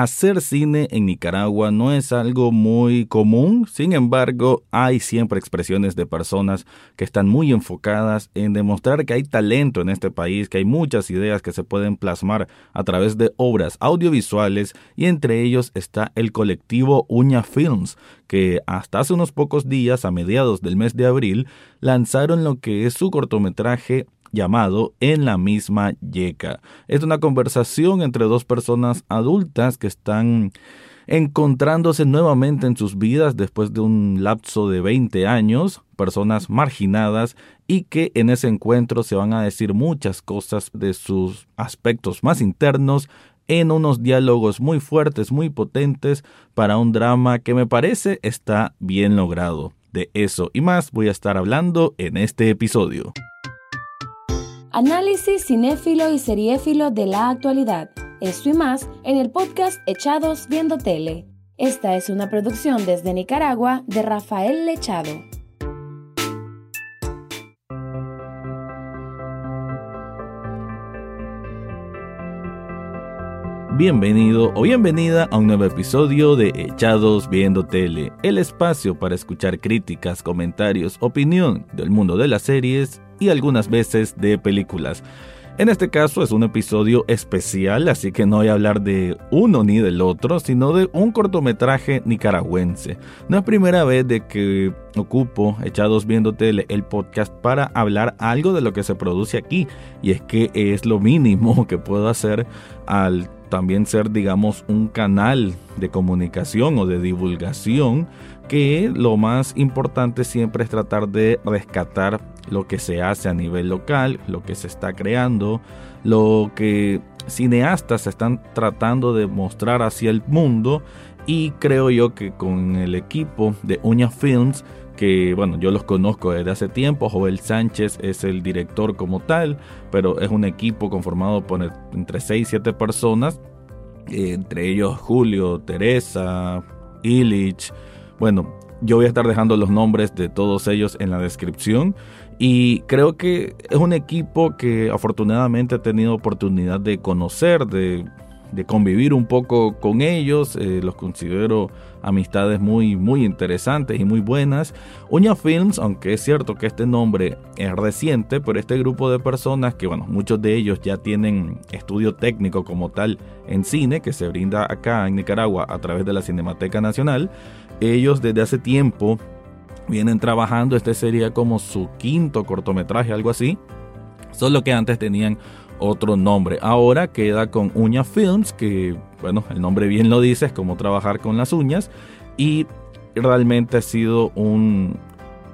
Hacer cine en Nicaragua no es algo muy común, sin embargo, hay siempre expresiones de personas que están muy enfocadas en demostrar que hay talento en este país, que hay muchas ideas que se pueden plasmar a través de obras audiovisuales y entre ellos está el colectivo Uña Films, que hasta hace unos pocos días, a mediados del mes de abril, lanzaron lo que es su cortometraje llamado En la misma yeca. Es una conversación entre dos personas adultas que están encontrándose nuevamente en sus vidas después de un lapso de 20 años, personas marginadas y que en ese encuentro se van a decir muchas cosas de sus aspectos más internos en unos diálogos muy fuertes, muy potentes para un drama que me parece está bien logrado. De eso y más voy a estar hablando en este episodio. Análisis cinéfilo y seriéfilo de la actualidad. Esto y más en el podcast Echados Viendo Tele. Esta es una producción desde Nicaragua de Rafael Lechado. Bienvenido o bienvenida a un nuevo episodio de Echados Viendo Tele, el espacio para escuchar críticas, comentarios, opinión del mundo de las series y algunas veces de películas. En este caso es un episodio especial, así que no voy a hablar de uno ni del otro, sino de un cortometraje nicaragüense. No es primera vez de que ocupo Echados Viendo Tele, el podcast, para hablar algo de lo que se produce aquí. Y es que es lo mínimo que puedo hacer al también ser, digamos, un canal de comunicación o de divulgación que lo más importante siempre es tratar de rescatar lo que se hace a nivel local, lo que se está creando, lo que cineastas están tratando de mostrar hacia el mundo. Y creo yo que con el equipo de Uña Films que bueno, yo los conozco desde hace tiempo, Joel Sánchez es el director como tal, pero es un equipo conformado por entre 6 y 7 personas, eh, entre ellos Julio, Teresa, Illich, bueno, yo voy a estar dejando los nombres de todos ellos en la descripción y creo que es un equipo que afortunadamente he tenido oportunidad de conocer, de, convivir un poco con ellos. Eh, los considero amistades muy, muy interesantes y muy buenas. Uña Films, aunque es cierto que este nombre es reciente, pero este grupo de personas que, bueno, muchos de ellos ya tienen estudio técnico como tal en cine, que se brinda acá en Nicaragua a través de la Cinemateca Nacional, ellos desde hace tiempo vienen trabajando, este sería como su quinto cortometraje, algo así, solo que antes tenían otro nombre. Ahora queda con Uña Films, que bueno, el nombre bien lo dice, es como trabajar con las uñas y realmente ha sido un...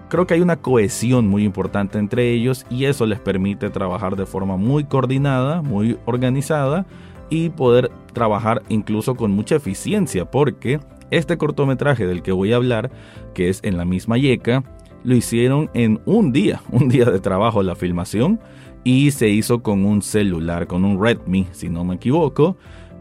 Creo que hay una cohesión muy importante entre ellos y eso les permite trabajar de forma muy coordinada, muy organizada y poder trabajar incluso con mucha eficiencia porque este cortometraje del que voy a hablar, que es en la misma yeca, lo hicieron en un día, un día de trabajo la filmación y se hizo con un celular, con un Redmi, si no me equivoco.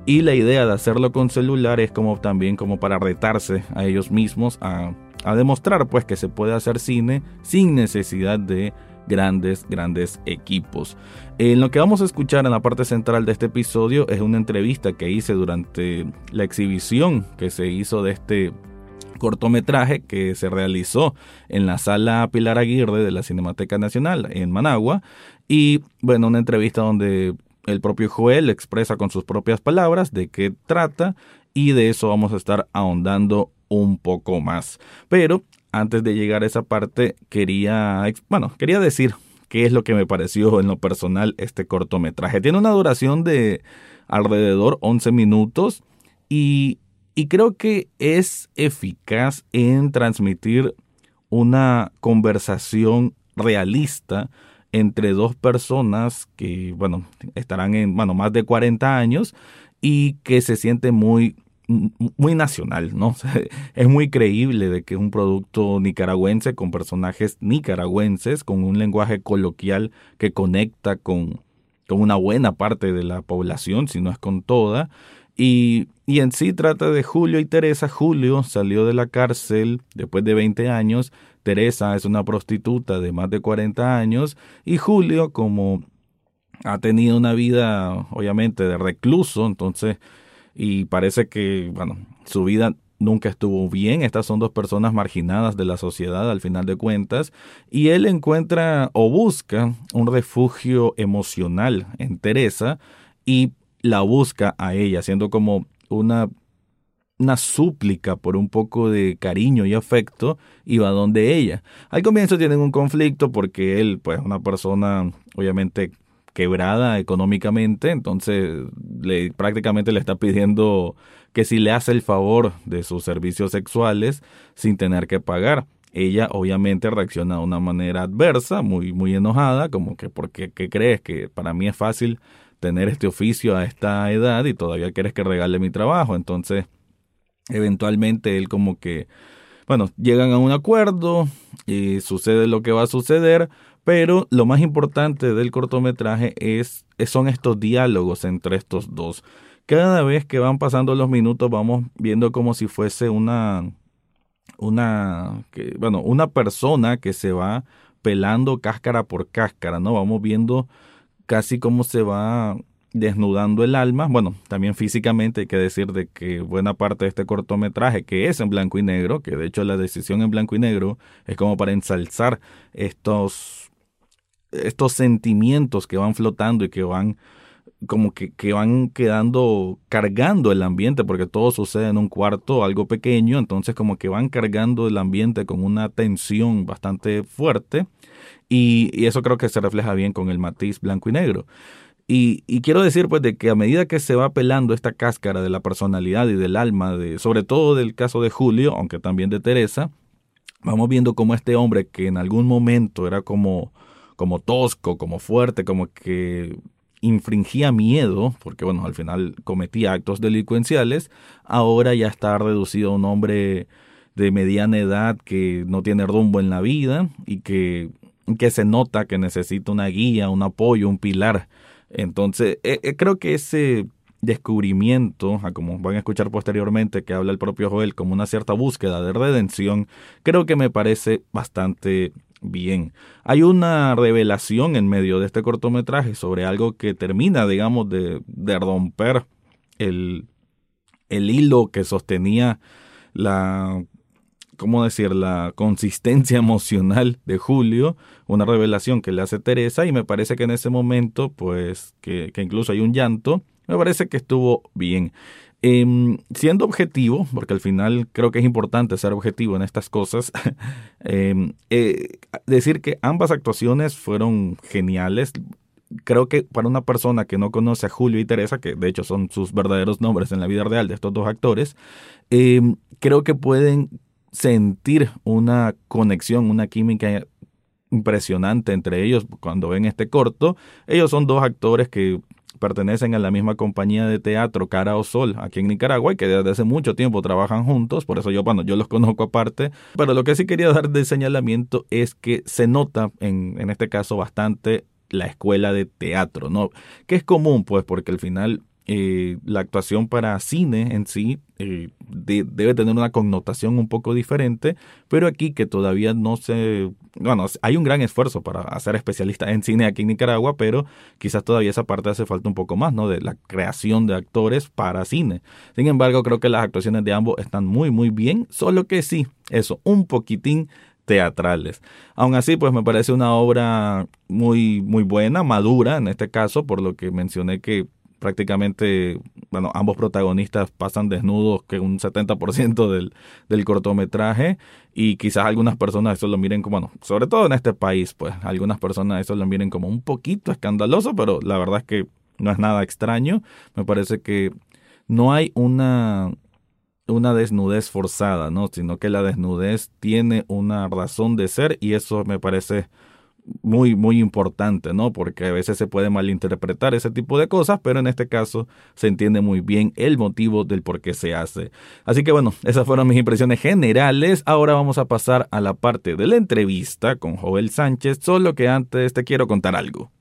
Y la idea de hacerlo con celular es como también como para retarse a ellos mismos a, a demostrar pues que se puede hacer cine sin necesidad de grandes, grandes equipos. En lo que vamos a escuchar en la parte central de este episodio es una entrevista que hice durante la exhibición que se hizo de este cortometraje que se realizó en la sala Pilar Aguirre de la Cinemateca Nacional en Managua y bueno, una entrevista donde el propio Joel expresa con sus propias palabras de qué trata y de eso vamos a estar ahondando un poco más. Pero antes de llegar a esa parte, quería, bueno, quería decir qué es lo que me pareció en lo personal este cortometraje. Tiene una duración de alrededor 11 minutos y, y creo que es eficaz en transmitir una conversación realista entre dos personas que, bueno, estarán en, bueno, más de 40 años y que se sienten muy muy nacional, ¿no? es muy creíble de que es un producto nicaragüense con personajes nicaragüenses, con un lenguaje coloquial que conecta con, con una buena parte de la población, si no es con toda. Y, y en sí trata de Julio y Teresa. Julio salió de la cárcel después de 20 años. Teresa es una prostituta de más de 40 años. Y Julio, como ha tenido una vida, obviamente, de recluso, entonces y parece que, bueno, su vida nunca estuvo bien. Estas son dos personas marginadas de la sociedad al final de cuentas. Y él encuentra o busca un refugio emocional en Teresa y la busca a ella, siendo como una, una súplica por un poco de cariño y afecto y va donde ella. Al comienzo tienen un conflicto porque él, pues, una persona obviamente quebrada económicamente, entonces le, prácticamente le está pidiendo que si le hace el favor de sus servicios sexuales sin tener que pagar. Ella obviamente reacciona de una manera adversa, muy, muy enojada, como que porque ¿qué crees que para mí es fácil tener este oficio a esta edad y todavía quieres que regale mi trabajo. Entonces, eventualmente él como que, bueno, llegan a un acuerdo y sucede lo que va a suceder, pero lo más importante del cortometraje es, son estos diálogos entre estos dos cada vez que van pasando los minutos vamos viendo como si fuese una una bueno, una persona que se va pelando cáscara por cáscara, ¿no? Vamos viendo casi cómo se va desnudando el alma, bueno, también físicamente hay que decir de que buena parte de este cortometraje que es en blanco y negro, que de hecho la decisión en blanco y negro es como para ensalzar estos estos sentimientos que van flotando y que van como que, que, van quedando cargando el ambiente, porque todo sucede en un cuarto algo pequeño, entonces como que van cargando el ambiente con una tensión bastante fuerte y, eso creo que se refleja bien con el matiz blanco y negro. Y, y, quiero decir pues de que a medida que se va pelando esta cáscara de la personalidad y del alma, de, sobre todo del caso de Julio, aunque también de Teresa, vamos viendo como este hombre que en algún momento era como como tosco, como fuerte, como que infringía miedo, porque bueno, al final cometía actos delincuenciales, ahora ya está reducido a un hombre de mediana edad que no tiene rumbo en la vida y que, que se nota que necesita una guía, un apoyo, un pilar. Entonces, eh, eh, creo que ese descubrimiento, a como van a escuchar posteriormente que habla el propio Joel, como una cierta búsqueda de redención, creo que me parece bastante bien. Hay una revelación en medio de este cortometraje sobre algo que termina, digamos, de, de romper el, el hilo que sostenía la ¿cómo decir?, la consistencia emocional de Julio, una revelación que le hace Teresa y me parece que en ese momento, pues, que, que incluso hay un llanto, me parece que estuvo bien. Em, siendo objetivo, porque al final creo que es importante ser objetivo en estas cosas, em, eh, decir que ambas actuaciones fueron geniales. Creo que para una persona que no conoce a Julio y Teresa, que de hecho son sus verdaderos nombres en la vida real de estos dos actores, em, creo que pueden sentir una conexión, una química impresionante entre ellos cuando ven este corto. Ellos son dos actores que pertenecen a la misma compañía de teatro Cara o Sol aquí en Nicaragua y que desde hace mucho tiempo trabajan juntos, por eso yo, bueno, yo los conozco aparte, pero lo que sí quería dar de señalamiento es que se nota en, en este caso bastante la escuela de teatro, ¿no? Que es común, pues, porque al final eh, la actuación para cine en sí eh, debe tener una connotación un poco diferente, pero aquí que todavía no se, bueno, hay un gran esfuerzo para hacer especialista en cine aquí en Nicaragua, pero quizás todavía esa parte hace falta un poco más, ¿no? De la creación de actores para cine. Sin embargo, creo que las actuaciones de ambos están muy, muy bien, solo que sí, eso, un poquitín teatrales. Aún así, pues me parece una obra muy, muy buena, madura en este caso, por lo que mencioné que prácticamente, bueno, ambos protagonistas pasan desnudos que un 70% del, del cortometraje y quizás algunas personas eso lo miren como, bueno, sobre todo en este país, pues algunas personas eso lo miren como un poquito escandaloso, pero la verdad es que no es nada extraño. Me parece que no hay una una desnudez forzada, ¿no? Sino que la desnudez tiene una razón de ser y eso me parece muy, muy importante, ¿no? Porque a veces se puede malinterpretar ese tipo de cosas, pero en este caso se entiende muy bien el motivo del por qué se hace. Así que bueno, esas fueron mis impresiones generales. Ahora vamos a pasar a la parte de la entrevista con Joel Sánchez, solo que antes te quiero contar algo.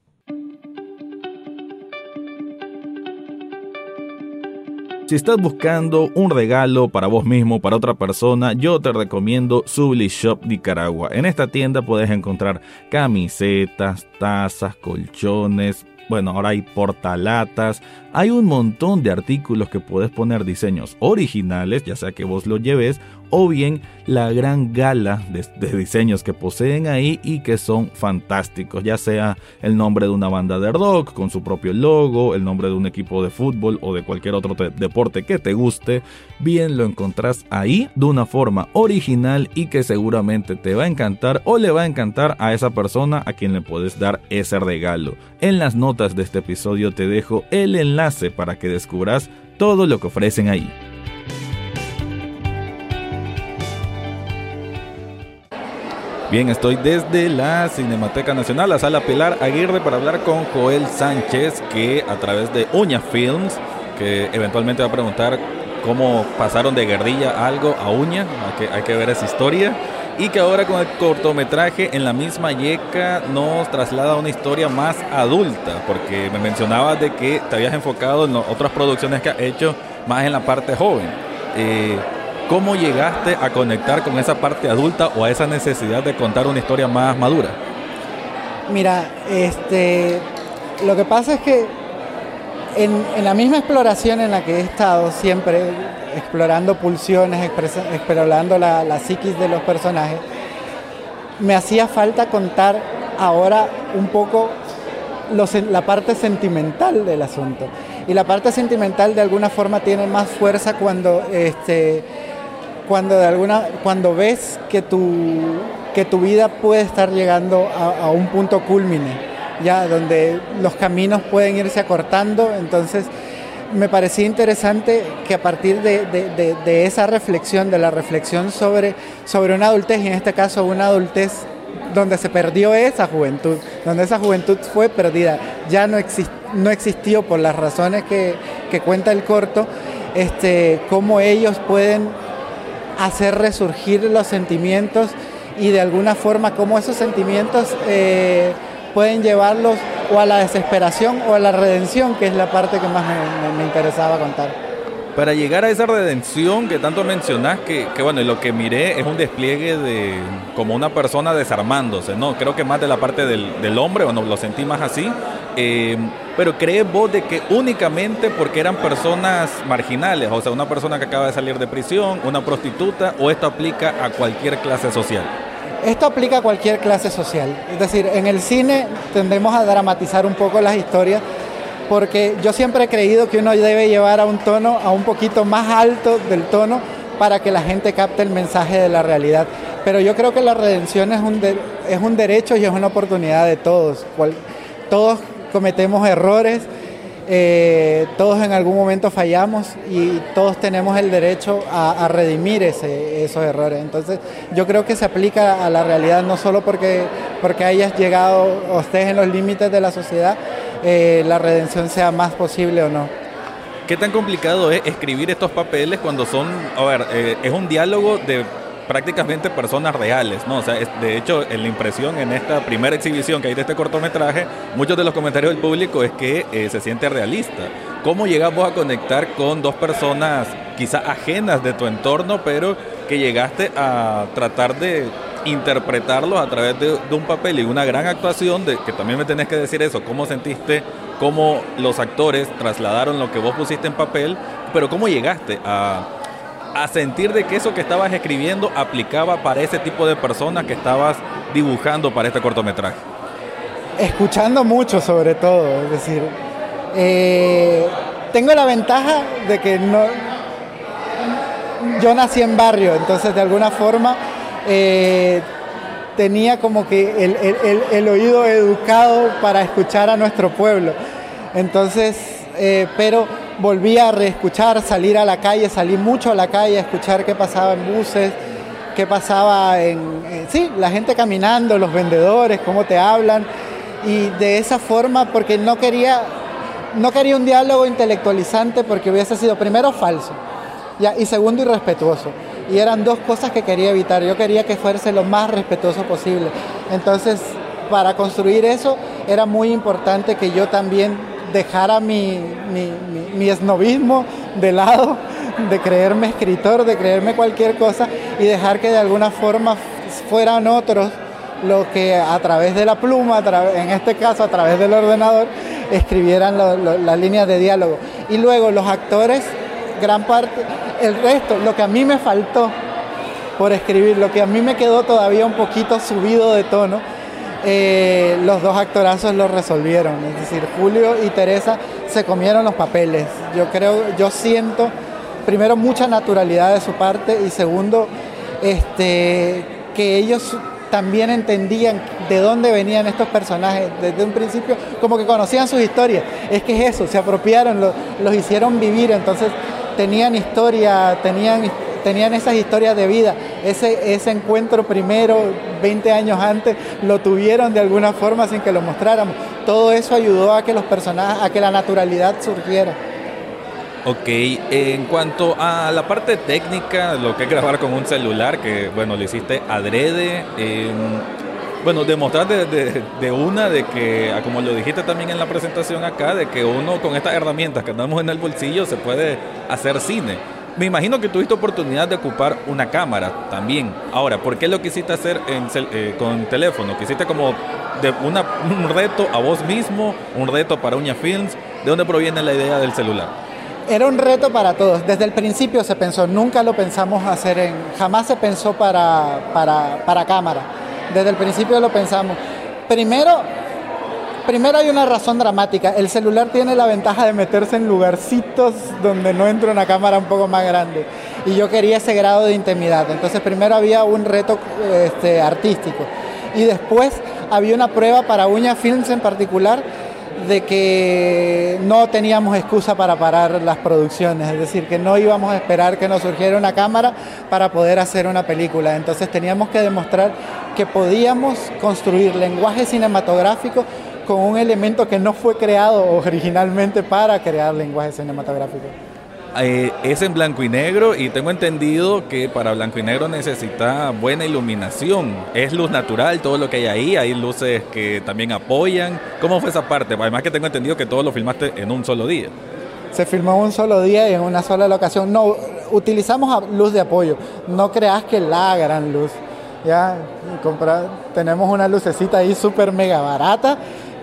Si estás buscando un regalo para vos mismo, para otra persona, yo te recomiendo Subli Shop Nicaragua. En esta tienda puedes encontrar camisetas, tazas, colchones, bueno, ahora hay portalatas, hay un montón de artículos que puedes poner diseños originales, ya sea que vos lo lleves, o bien la gran gala de, diseños que poseen ahí y que son fantásticos, ya sea el nombre de una banda de rock con su propio logo, el nombre de un equipo de fútbol o de cualquier otro deporte que te guste, bien lo encontrás ahí de una forma original y que seguramente te va a encantar o le va a encantar a esa persona a quien le puedes dar ese regalo. En las notas de este episodio te dejo el enlace para que descubras todo lo que ofrecen ahí. Bien, estoy desde la Cinemateca Nacional, la sala Pilar Aguirre, para hablar con Joel Sánchez, que a través de Uña Films, que eventualmente va a preguntar cómo pasaron de guerrilla algo a Uña, hay que, hay que ver esa historia, y que ahora con el cortometraje en la misma yeca nos traslada a una historia más adulta, porque me mencionabas de que te habías enfocado en otras producciones que has hecho más en la parte joven. Eh, ¿Cómo llegaste a conectar con esa parte adulta o a esa necesidad de contar una historia más madura? Mira, este, lo que pasa es que en, la misma exploración en la que he estado siempre, explorando pulsiones, explorando la, la psiquis de los personajes, me hacía falta contar ahora un poco la parte sentimental del asunto. Y la parte sentimental de alguna forma tiene más fuerza cuando este, cuando de alguna cuando ves que tu que tu vida puede estar llegando a, un punto culmine ya donde los caminos pueden irse acortando entonces me parecía interesante que a partir de, esa reflexión, de la reflexión sobre, sobre una adultez, y en este caso una adultez donde se perdió esa juventud, donde esa juventud fue perdida, ya no, no existió por las razones que, que cuenta el corto, este, cómo ellos pueden hacer resurgir los sentimientos y de alguna forma cómo esos sentimientos eh, pueden llevarlos o a la desesperación o a la redención, que es la parte que más me, interesaba contar. Para llegar a esa redención que tanto mencionás, que, bueno, lo que miré es un despliegue de como una persona desarmándose, ¿no? Creo que más de la parte del, del hombre, bueno, lo sentí más así, eh, pero ¿crees vos de que únicamente porque eran personas marginales, o sea, una persona que acaba de salir de prisión, una prostituta, o esto aplica a cualquier clase social? Esto aplica a cualquier clase social. Es decir, en el cine tendemos a dramatizar un poco las historias porque yo siempre he creído que uno debe llevar a un tono a un poquito más alto del tono para que la gente capte el mensaje de la realidad. Pero yo creo que la redención es un, es un derecho y es una oportunidad de todos. todos cometemos errores, eh, todos en algún momento fallamos y todos tenemos el derecho a, redimir esos errores. Entonces yo creo que se aplica a la realidad no solo porque, porque hayas llegado o estés en los límites de la sociedad, eh, la redención sea más posible o no. ¿Qué tan complicado es escribir estos papeles cuando son, a ver, eh, es un diálogo de prácticamente personas reales, ¿no? O sea, de hecho, en la impresión en esta primera exhibición que hay de este cortometraje, muchos de los comentarios del público es que eh, se siente realista. ¿Cómo llegamos a conectar con dos personas quizá ajenas de tu entorno, pero que llegaste a tratar de interpretarlos a través de, un papel y una gran actuación, de, que también me tenés que decir eso, cómo sentiste, cómo los actores trasladaron lo que vos pusiste en papel, pero cómo llegaste a sentir de que eso que estabas escribiendo aplicaba para ese tipo de personas que estabas dibujando para este cortometraje? Escuchando mucho sobre todo, es decir, eh, tengo la ventaja de que no, yo nací en barrio, entonces de alguna forma eh, tenía como que el, oído educado para escuchar a nuestro pueblo. Entonces, eh, pero volví a reescuchar, salir a la calle, salí mucho a la calle a escuchar qué pasaba en buses, qué pasaba en, sí, la gente caminando, los vendedores, cómo te hablan y de esa forma porque no quería no quería un diálogo intelectualizante porque hubiese sido primero falso y segundo irrespetuoso. Y eran dos cosas que quería evitar. Yo quería que fuese lo más respetuoso posible. Entonces, para construir eso era muy importante que yo también dejara mi, mi, esnovismo de lado, de creerme escritor, de creerme cualquier cosa y dejar que de alguna forma fueran otros los que a través de la pluma, en este caso a través del ordenador, escribieran las líneas de diálogo. Y luego los actores, gran parte, el resto, lo que a mí me faltó por escribir, lo que a mí me quedó todavía un poquito subido de tono, eh, los dos actorazos lo resolvieron. Es decir, Julio y Teresa se comieron los papeles. Yo creo, yo siento, primero, mucha naturalidad de su parte y segundo, este, que ellos también entendían de dónde venían estos personajes desde un principio, como que conocían sus historias. Es que es eso, se apropiaron, los hicieron vivir, entonces tenían historia, tenían, tenían esas historias de vida. Ese, ese encuentro primero, 20 años antes, lo tuvieron de alguna forma sin que lo mostráramos. Todo eso ayudó a que los personajes, a que la naturalidad surgiera. Ok, en cuanto a la parte técnica, lo que es grabar con un celular, que bueno, lo hiciste adrede, em, bueno, demostrar de, una de que, como lo dijiste también en la presentación acá, de que uno con estas herramientas que andamos en el bolsillo se puede hacer cine. Me imagino que tuviste oportunidad de ocupar una cámara también. Ahora, ¿por qué lo quisiste hacer eh, con teléfono? ¿Quisiste como de una, un reto a vos mismo, un reto para Uña Films? ¿De dónde proviene la idea del celular? era un reto para todos. Desde el principio se pensó, nunca lo pensamos hacer en, jamás se pensó para, cámara. Desde el principio lo pensamos. Primero, primero hay una razón dramática. El celular tiene la ventaja de meterse en lugarcitos donde no entra una cámara un poco más grande. Y yo quería ese grado de intimidad. Entonces primero había un reto este, artístico. Y después había una prueba para Uña Films en particular de que no teníamos excusa para parar las producciones, es decir, que no íbamos a esperar que nos surgiera una cámara para poder hacer una película. Entonces teníamos que demostrar que podíamos construir lenguaje cinematográfico con un elemento que no fue creado originalmente para crear lenguaje cinematográfico. Eh, es en blanco y negro y tengo entendido que para blanco y negro necesita buena iluminación. Es luz natural todo lo que hay ahí, hay luces que también apoyan. ¿Cómo fue esa parte? Además que tengo entendido que todo lo filmaste en un solo día. Se filmó en un solo día y en una sola locación. No, utilizamos luz de apoyo. No creas que la gran luz. Ya, tenemos una lucecita ahí súper mega barata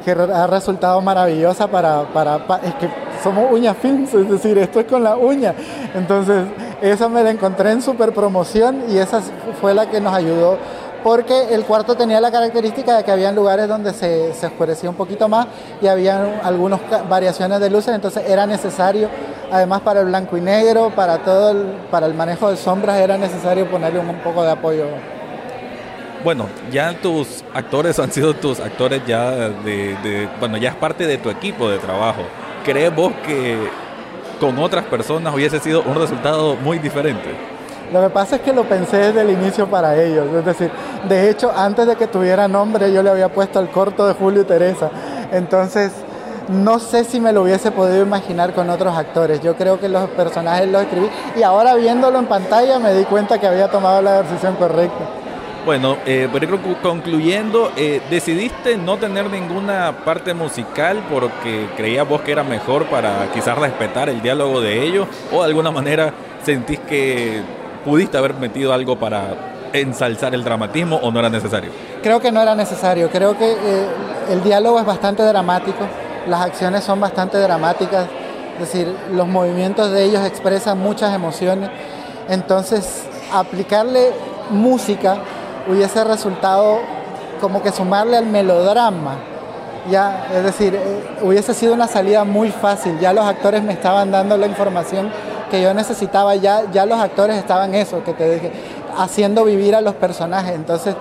que ha resultado maravillosa para, para, para es que somos uña films, es decir, esto es con la uña. Entonces, esa me la encontré en super promoción y esa fue la que nos ayudó porque el cuarto tenía la característica de que había lugares donde se, se oscurecía un poquito más y había algunas variaciones de luces, entonces era necesario, además para el blanco y negro, para todo el, para el manejo de sombras era necesario ponerle un, poco de apoyo. Bueno, ya tus actores han sido tus actores ya de, de, bueno, ya es parte de tu equipo de trabajo. ¿Crees vos que con otras personas hubiese sido un resultado muy diferente? Lo que pasa es que lo pensé desde el inicio para ellos. Es decir, de hecho, antes de que tuviera nombre, yo le había puesto el corto de Julio y Teresa. Entonces, no sé si me lo hubiese podido imaginar con otros actores. Yo creo que los personajes los escribí y ahora viéndolo en pantalla me di cuenta que había tomado la decisión correcta. Bueno, eh, pero concluyendo, eh, decidiste no tener ninguna parte musical porque creías vos que era mejor para quizás respetar el diálogo de ellos o de alguna manera sentís que pudiste haber metido algo para ensalzar el dramatismo o no era necesario? Creo que no era necesario, creo que eh, el diálogo es bastante dramático, las acciones son bastante dramáticas, es decir, los movimientos de ellos expresan muchas emociones, entonces aplicarle música hubiese resultado como que sumarle al melodrama. Ya, es decir, eh, hubiese sido una salida muy fácil. Ya los actores me estaban dando la información que yo necesitaba. Ya, ya los actores estaban eso, que te dije, haciendo vivir a los personajes. Entonces,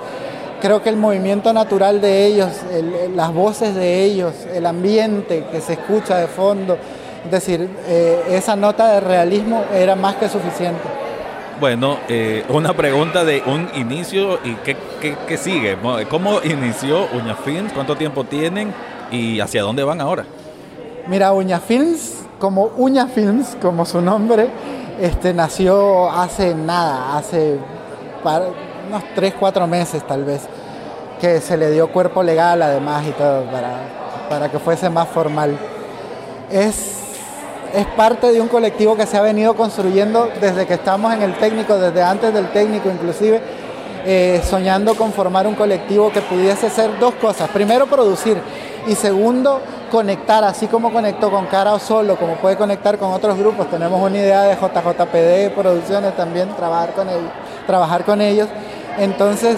creo que el movimiento natural de ellos, las voces de ellos, el ambiente que se escucha de fondo, es decir, eh, esa nota de realismo era más que suficiente. Bueno, eh, una pregunta de un inicio y qué, qué, sigue. ¿Cómo inició Uña Films? ¿Cuánto tiempo tienen? ¿Y hacia dónde van ahora? Mira, Uña Films, como Uña Films, como su nombre, este, nació hace nada, hace unos 3, 4 meses tal vez, que se le dio cuerpo legal además y todo para, para que fuese más formal. Es es parte de un colectivo que se ha venido construyendo desde que estamos en el técnico, desde antes del técnico inclusive, eh, soñando con formar un colectivo que pudiese hacer dos cosas. Primero, producir Y segundo, conectar, así como conectó con Cara o Solo, como puede conectar con otros grupos. Tenemos una idea de JJPD Producciones también, trabajar con ellos. Trabajar con ellos. Entonces,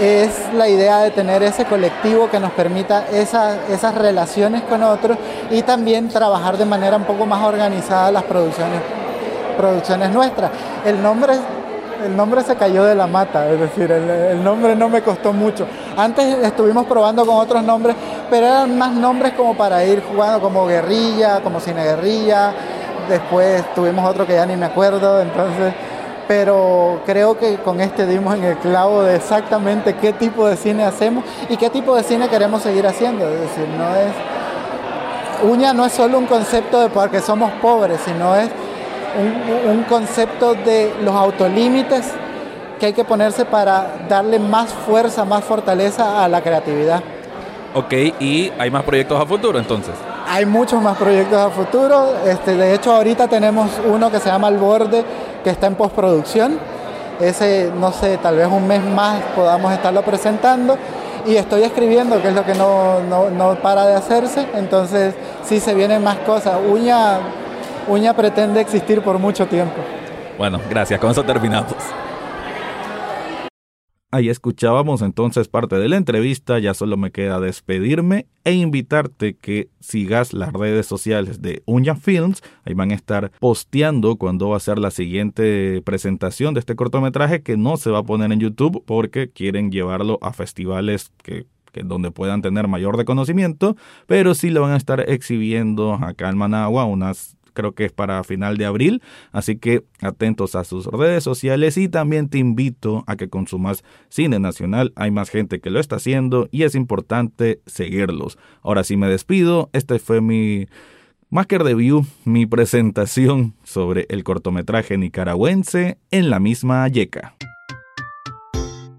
es la idea de tener ese colectivo que nos permita esas relaciones con otros y también trabajar de manera un poco más organizada las producciones, producciones nuestras. El nombre el nombre se cayó de la mata, es decir, el, nombre no me costó mucho. Antes estuvimos probando con otros nombres, pero eran más nombres como para ir jugando, como guerrilla, como cine guerrilla. Después tuvimos otro que ya ni me acuerdo, entonces pero creo que con este dimos en el clavo de exactamente qué tipo de cine hacemos y qué tipo de cine queremos seguir haciendo. Es decir, no es. Uña no es solo un concepto de porque somos pobres, sino es un, concepto de los autolímites que hay que ponerse para darle más fuerza, más fortaleza a la creatividad. Ok, y hay más proyectos a futuro entonces. Hay muchos más proyectos a futuro. Este, de hecho, ahorita tenemos uno que se llama El Borde, que está en postproducción. Ese, no sé, tal vez un mes más podamos estarlo presentando. Y estoy escribiendo, que es lo que no, no, para de hacerse. Entonces, sí se vienen más cosas. Uña, Uña pretende existir por mucho tiempo. Bueno, gracias. Con eso terminamos. Ahí escuchábamos entonces parte de la entrevista, ya solo me queda despedirme e invitarte que sigas las redes sociales de Uña Films, ahí van a estar posteando cuando va a ser la siguiente presentación de este cortometraje que no se va a poner en YouTube porque quieren llevarlo a festivales que donde puedan tener mayor reconocimiento, pero sí lo van a estar exhibiendo acá en Managua unas creo que es para final de abril, así que atentos a sus redes sociales y también te invito a que consumas cine nacional, hay más gente que lo está haciendo y es importante seguirlos. Ahora sí me despido, este fue mi Maker Review, mi presentación sobre el cortometraje nicaragüense en la misma Yeca.